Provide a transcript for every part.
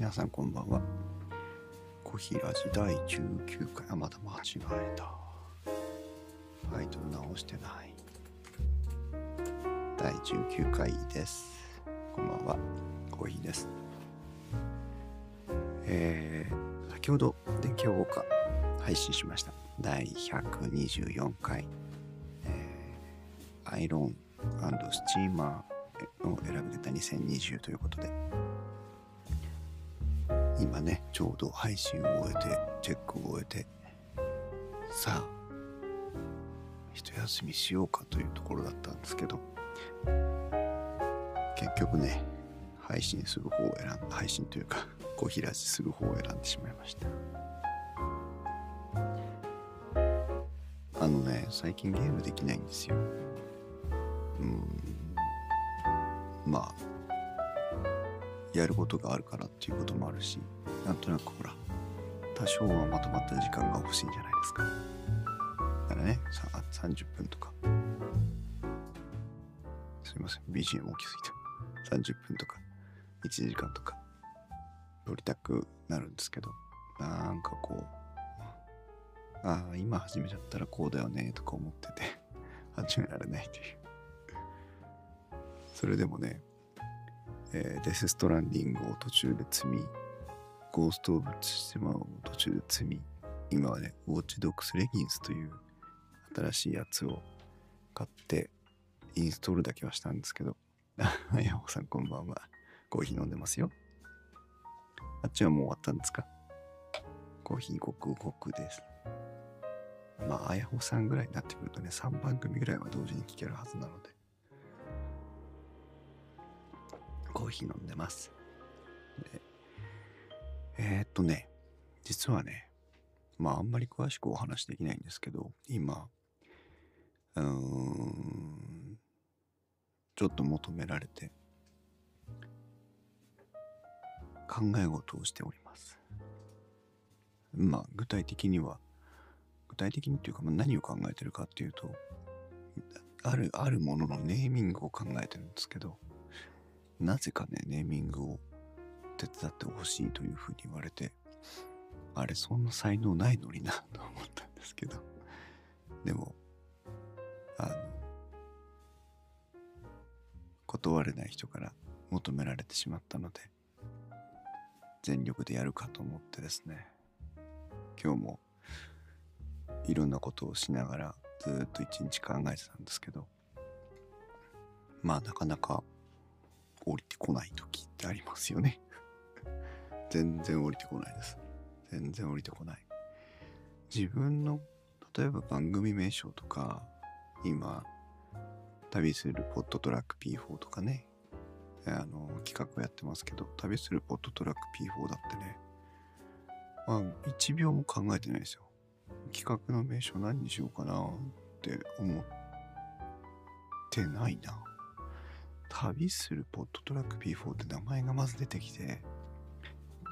皆さんこんばんは。コヒラジ第19回、あ、また間違えた。タイトル直してない。第19回です。こんばんは。コーヒーです。えー、先ほど電気予報配信しました。第124回、えー、アイロンスチーマーの選び方2020ということで、今ね、ちょうど配信を終えて、チェックを終えて、さあ、一休みしようかというところだったんですけど、結局ね、配信する方を選ん、配信というか、小開きする方を選んでしまいました。あのね、最近ゲームできないんですよ。うん、まあ、やることがあるからっていうこともあるし、なんとなくほら、多少はまとまった時間が欲しいんじゃないですか。だからね、さ30分とか。すいません、BGM 大きすぎた。30分とか、1時間とか、撮りたくなるんですけど、なんかこう、ああ、今始めちゃったらこうだよね、とか思ってて、始められないという。それでもね、えーデス・ストランディングを途中で積み、ゴースト・オブ・ツシマを途中で積み、今はね、ウォッチ・ドックス・レギンスという新しいやつを買って、インストールだけはしたんですけど、あやほさんこんばんは。コーヒー飲んでますよ。あっちはもう終わったんですか？コーヒーごくごくです。まあ、あやほさんぐらいになってくるとね、3番組ぐらいは同時に聞けるはずなので。コーヒー飲んでます。でえー、っとね、実はね、まああんまり詳しくお話できないんですけど、今、うーん、ちょっと求められて、考え事をしております。まあ具体的には、具体的にっていうか、まあ、何を考えてるかっていうと、ある、あるもののネーミングを考えてるんですけど、なぜかね、ネーミングを手伝ってほしいというふうに言われて、あれ、そんな才能ないのにな、と思ったんですけど、でも、あの、断れない人から求められてしまったので、全力でやるかと思ってですね、今日もいろんなことをしながらずっと一日考えてたんですけど、まあなかなか降りてこない時ってありますよね。全然降りてこないです。全然降りてこない。自分の、例えば番組名称とか、今、旅するポットトラック P4 とかね、あの、企画をやってますけど、旅するポットトラック P4 だってね、まあ、1秒も考えてないですよ。企画の名称何にしようかなって思ってないな。旅するポットトラック P4 って名前がまず出てきて、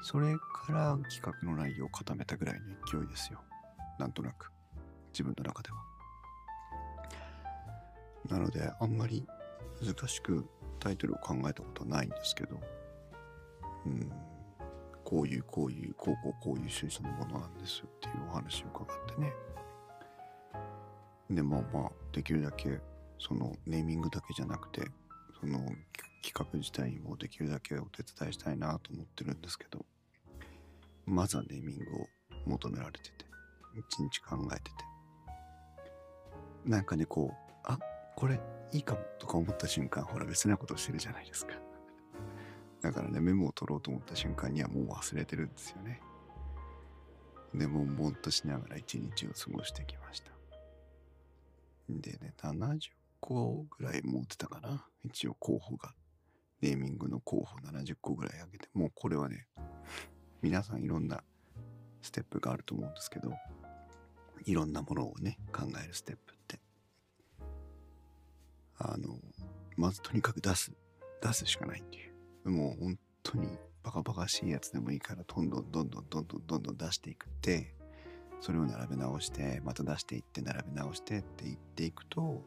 それから企画の内容を固めたぐらいの勢いですよ。なんとなく。自分の中では。なので、あんまり難しくタイトルを考えたことはないんですけど、うん、こういう、こういう、こうこう、こういう趣旨のものなんですっていうお話を伺ってね。で、まあまあ、できるだけ、そのネーミングだけじゃなくて、その企企画自体にもできるだけお手伝いしたいなと思ってるんですけど、まずはネーミングを求められてて、一日考えてて、なんかね、こう、あ、これいいかもとか思った瞬間、ほら別なことしてるじゃないですか。だからね、メモを取ろうと思った瞬間にはもう忘れてるんですよね。で、もんぼんとしながら一日を過ごしてきました。でね、70個ぐらい持ってたかな。一応候補が。ネーミングの候補70個ぐらいあげて、もうこれはね、皆さんいろんなステップがあると思うんですけど、いろんなものをね、考えるステップって。あの、まずとにかく出す。出すしかないっていう。もう本当にバカバカしいやつでもいいから、どんどんどんどんどんどんどんどん出していくって、それを並べ直して、また出していって、並べ直してって言っていくと、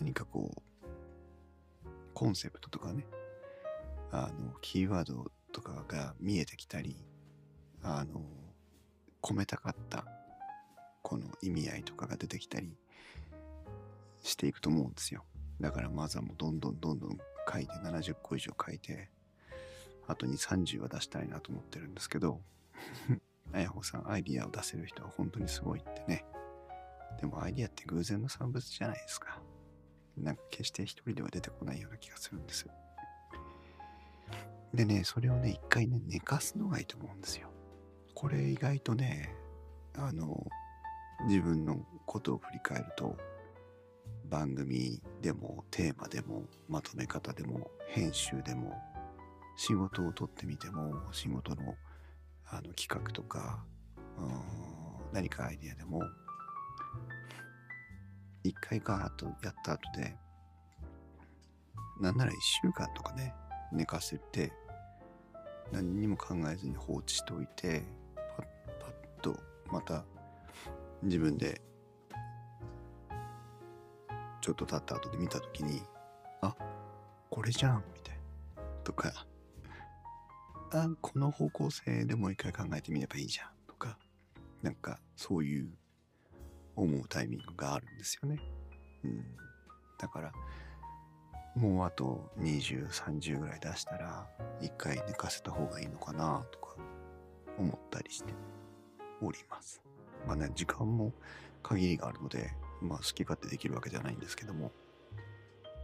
何かこう、コンセプトとかね、あの、キーワードとかが見えてきたりあの込めたかったこの意味合いとかが出てきたりしていくと思うんですよ。だからまずはもうどんどんどんどん書いて70個以上書いてあと2、30は出したいなと思ってるんですけど あやほさんアイディアを出せる人は本当にすごいってね。でもアイディアって偶然の産物じゃないですか。なんか決して一人では出てこないような気がするんです。でねそれをね一回ね寝かすのがいいと思うんですよ。これ意外とねあの自分のことを振り返ると番組でもテーマでもまとめ方でも編集でも仕事を取ってみても仕事のあの企画とか何かアイデアでも一回ガーッとやった後でなんなら一週間とかね寝かせて何にも考えずに放置しておいてパッパッとまた自分でちょっと経った後で見た時にあこれじゃんみたいな。とかあこの方向性でもう一回考えてみればいいじゃんとかなんかそういう思うタイミングがあるんですよね。うん、だからもうあと20、30ぐらい出したら一回寝かせた方がいいのかなとか思ったりしております。まあね、時間も限りがあるので、まあ好き勝手できるわけじゃないんですけども、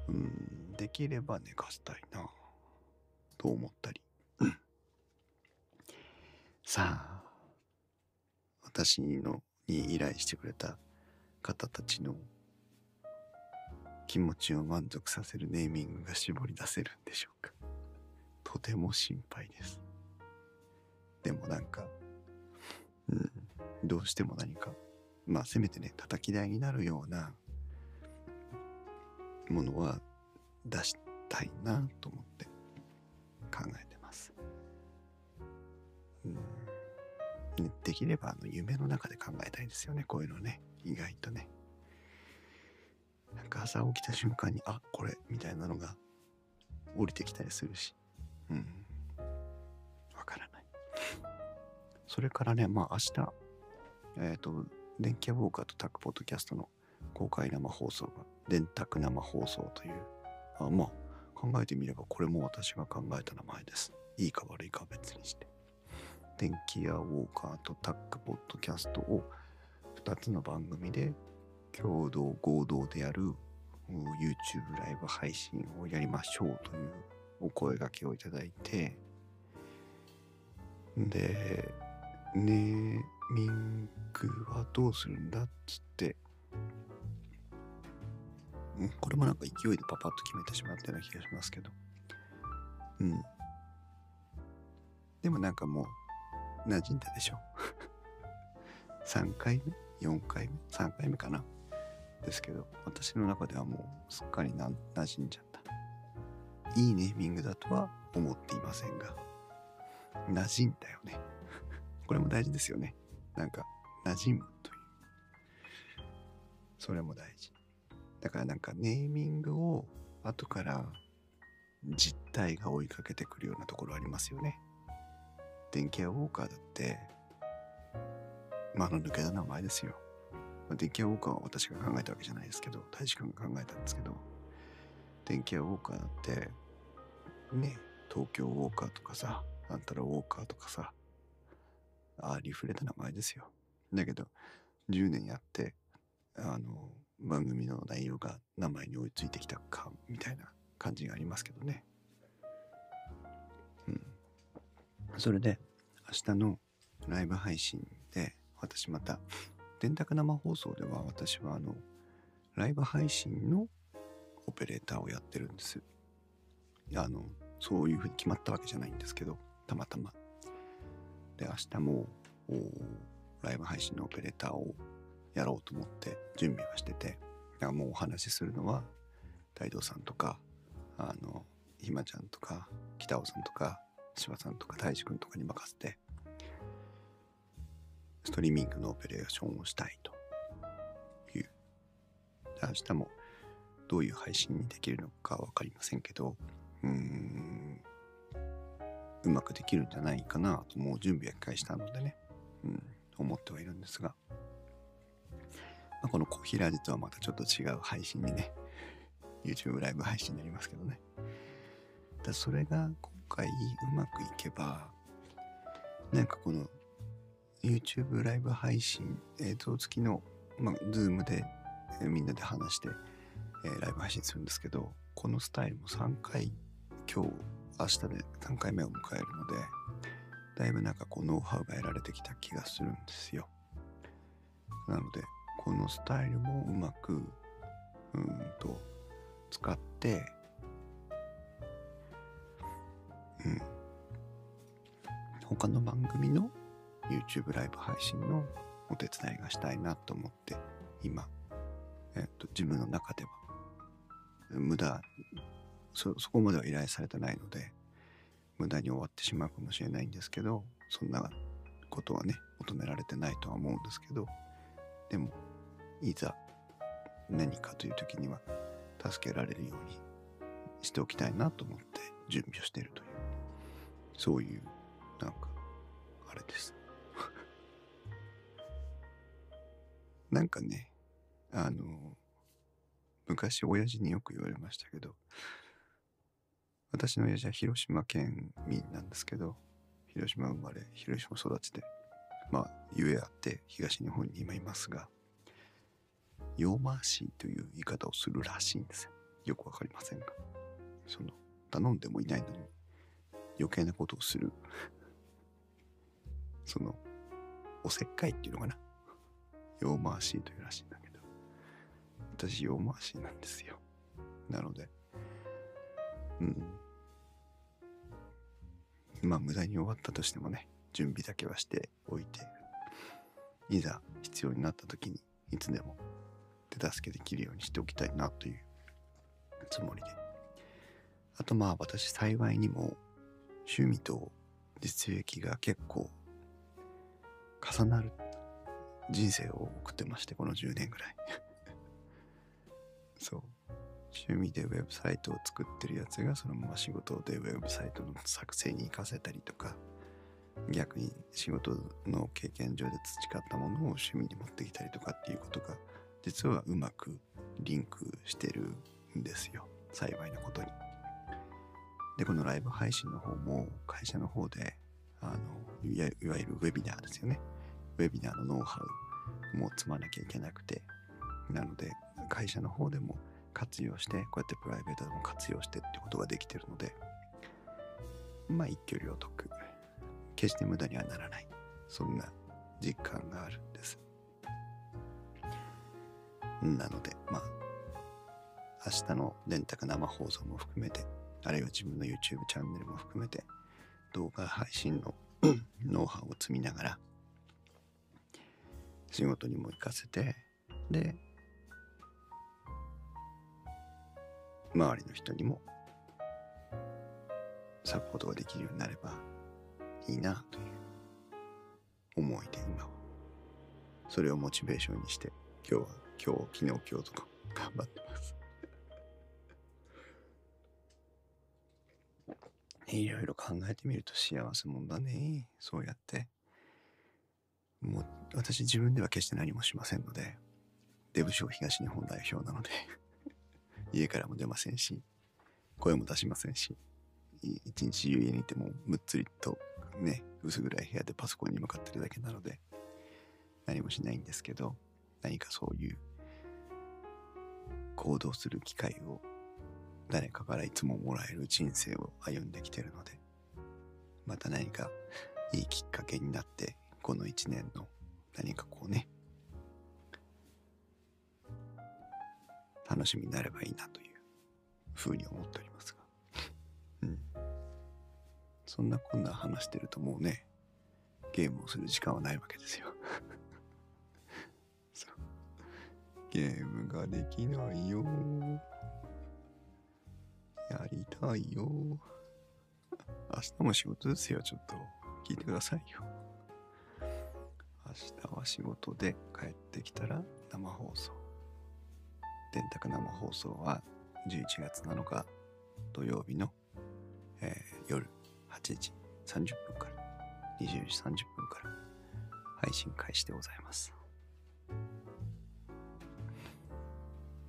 うん、できれば寝かせたいなと思ったり。さあ、私のに依頼してくれた方たちの気持ちを満足させるネーミングが絞り出せるんでしょうか。とても心配です。でもなんかうんどうしても何かまあせめてね叩き台になるようなものは出したいなと思って考えてできればあの夢の中で考えたいですよね。こういうのね。意外とね。なんか朝起きた瞬間にあこれみたいなのが降りてきたりするし。うん。わからない。それからねまあ明日えっ、ー、と電気屋ウォーカーとタックポッドキャストの公開生放送が電卓生放送というあまあ考えてみればこれも私が考えた名前です。いいか悪いかは別にして。電気屋ウォーカーとタックポッドキャストを2つの番組で共同合同でやる YouTube ライブ配信をやりましょうというお声がけをいただいて。でネーミングはどうするんだっつって。これもなんか勢いでパパッと決めてしまったような気がしますけど。うん。でもなんかもう馴染んだでしょ。3回目？4回目？3回目かな。ですけど私の中ではもうすっかりな馴染んじゃった。いいネーミングだとは思っていませんが馴染んだよね。これも大事ですよね。なんか馴染むという。それも大事。だからなんかネーミングを後から実態が追いかけてくるようなところありますよね。電気屋ウォーカーだって間の抜けた名前ですよ電気屋ウォーカーは私が考えたわけじゃないですけど、大志くんが考えたんですけど、電気屋ウォーカーだって、ね、東京ウォーカーとかさ、あんたらウォーカーとかさ、ああ、リフレた名前ですよ。だけど、10年やって、あの、番組の内容が名前に追いついてきたか、みたいな感じがありますけどね。それで、明日のライブ配信で、私また電卓生放送では私はあの、ライブ配信のオペレーターをやってるんです。あの、そういうふうに決まったわけじゃないんですけど、たまたま。で、明日も、ライブ配信のオペレーターをやろうと思って準備はしてて、だからもうお話しするのは、大道さんとか、あの、ひまちゃんとか、北尾さんとか、柴さんとか、大志くんとかに任せて、ストリーミングのオペレーションをしたいという。明日もどういう配信にできるのかわかりませんけど、うーん、うまくできるんじゃないかなともう準備は一回したのでね、うん、思ってはいるんですが、まあ、このコーヒーラジとはまたちょっと違う配信にね YouTube ライブ配信になりますけどねだそれが今回うまくいけばなんかこの YouTube ライブ配信映像付きの、まあ、Zoom で、えー、みんなで話して、えー、ライブ配信するんですけどこのスタイルも3回今日明日で3回目を迎えるのでだいぶなんかこうノウハウが得られてきた気がするんですよ。なのでこのスタイルもうまくうんと使って他の番組の YouTube ライブ配信のお手伝いがしたいなと思って今、えっと、自分の中では無駄そそこまでは依頼されてないので無駄に終わってしまうかもしれないんですけどそんなことはね求められてないとは思うんですけどでもいざ何かという時には助けられるようにしておきたいなと思って準備をしているというそういうなんかです。なんかねあの昔親父によく言われましたけど私の親父は広島県民なんですけど広島生まれ広島育ちでまあゆえあって東日本に今いますが用回しという言い方をするらしいんですよ。よくわかりませんが。その頼んでもいないのに余計なことをする。そのおせっかいっていうのかな？用回しというらしいんだけど。私用回しなんですよ。なのでうん。まあ無駄に終わったとしてもね準備だけはしておいていざ必要になった時にいつでも手助けできるようにしておきたいなというつもりで。あとまあ私幸いにも趣味と実益が結構重なる人生を送ってましてこの10年ぐらい。そう。趣味でウェブサイトを作ってるやつがそのまま仕事でウェブサイトの作成に活かせたりとか逆に仕事の経験上で培ったものを趣味に持ってきたりとかっていうことが実はうまくリンクしてるんですよ。幸いなことに。でこのライブ配信の方も会社の方であのいわゆるウェビナーですよね。ウェビナーのノウハウも積まなきゃいけなくてなので会社の方でも活用してこうやってプライベートでも活用してってことができてるのでまあ一挙両得。決して無駄にはならない。そんな実感があるんです。なのでまあ明日の電卓生放送も含めてあるいは自分の YouTube チャンネルも含めて動画配信の ノウハウを積みながら仕事にも行かせてで周りの人にもサポートができるようになればいいなという思いで今は。それをモチベーションにして今日は今日昨日今日とか頑張ってます。いろいろ考えてみると幸せもんだね。そうやって。もう私自分では決して何もしませんのでデブ賞東日本代表なので 家からも出ませんし、声も出しませんし、一日家にいてもむっつりとね、薄暗い部屋でパソコンに向かってるだけなので、何もしないんですけど、何かそういう行動する機会を誰かからいつももらえる人生を歩んできてるので、また何かいいきっかけになって、この一年の何かこうね、楽しみになればいいなというふうに思っておりますが。うん。そんなこんな話してるともうね、ゲームをする時間はないわけですよ。ゲームができないよ。やりたいよ。明日も仕事ですよ、ちょっと。聞いてくださいよ。明日は仕事で帰ってきたら生放送。電卓生放送は11月7日土曜日の、えー、夜8時30分から20時30分から配信開始でございます。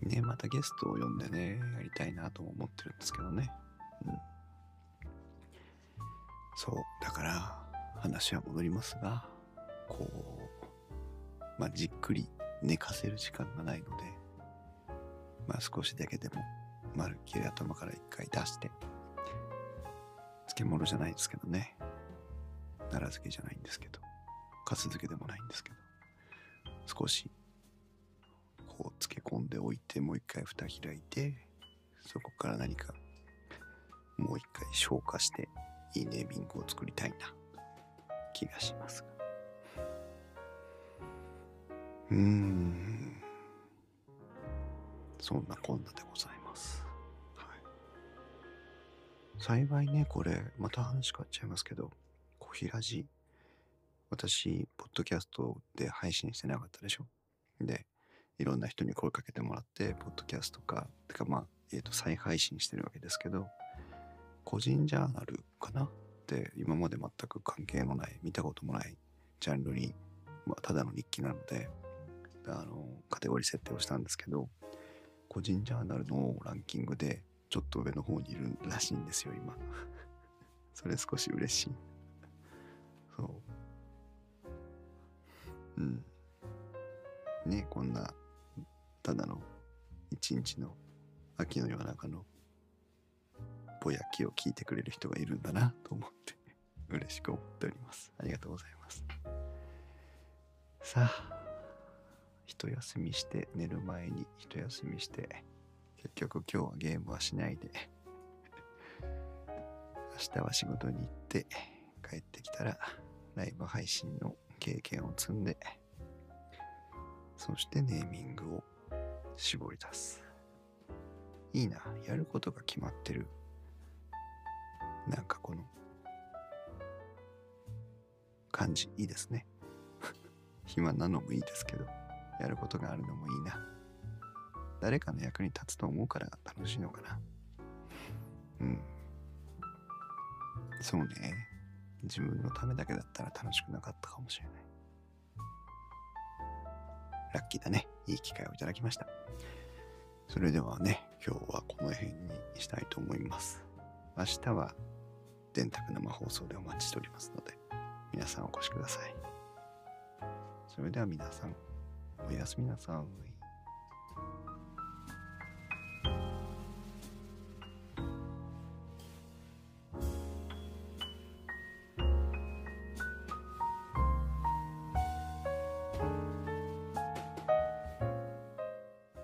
ねまたゲストを呼んでね、やりたいなとも思ってるんですけどね。うん。そう、だから話は戻りますが、こう、まあ、じっくり寝かせる時間がないので、まあ少しだけでも、まるっきり頭から一回出して、漬物じゃないですけどね。奈良漬けじゃないんですけど、かす漬けでもないんですけど、少し、こう漬け込んでおいて、もう一回蓋開いて、そこから何か、もう一回消化して、いいネーミングを作りたいな、気がしますが。うん。そんなこんなでございます。はい。幸いね、これ、また話変わっちゃいますけど、小平寺、私、ポッドキャストで配信してなかったでしょ？で、いろんな人に声かけてもらって、ポッドキャストか、てかまあ、えっ、と、再配信してるわけですけど、個人ジャーナルかな？って、今まで全く関係のない、見たこともないジャンルに、まあ、ただの日記なので、あの、カテゴリー設定をしたんですけど、個人ジャーナルのランキングで、ちょっと上の方にいるらしいんですよ、今。それ少し嬉しい。そう。うん。ねこんな、ただの一日の秋の夜中のぼやきを聞いてくれる人がいるんだなと思って嬉しく思っております。ありがとうございます。さあ、一休みして寝る前に一休みして結局今日はゲームはしないで明日は仕事に行って帰ってきたらライブ配信の経験を積んでそしてネーミングを絞り出す。いいな。やることが決まってる。なんかこの感じいいですね。暇なのもいいですけど。やることがあるのもいいな。誰かの役に立つと思うから楽しいのかな。うん。そうね。自分のためだけだったら楽しくなかったかもしれない。ラッキーだね。いい機会をいただきました。それではね今日はこの辺にしたいと思います。明日は電卓生放送でお待ちしておりますので皆さんお越しください。それでは皆さんおやすみなさい。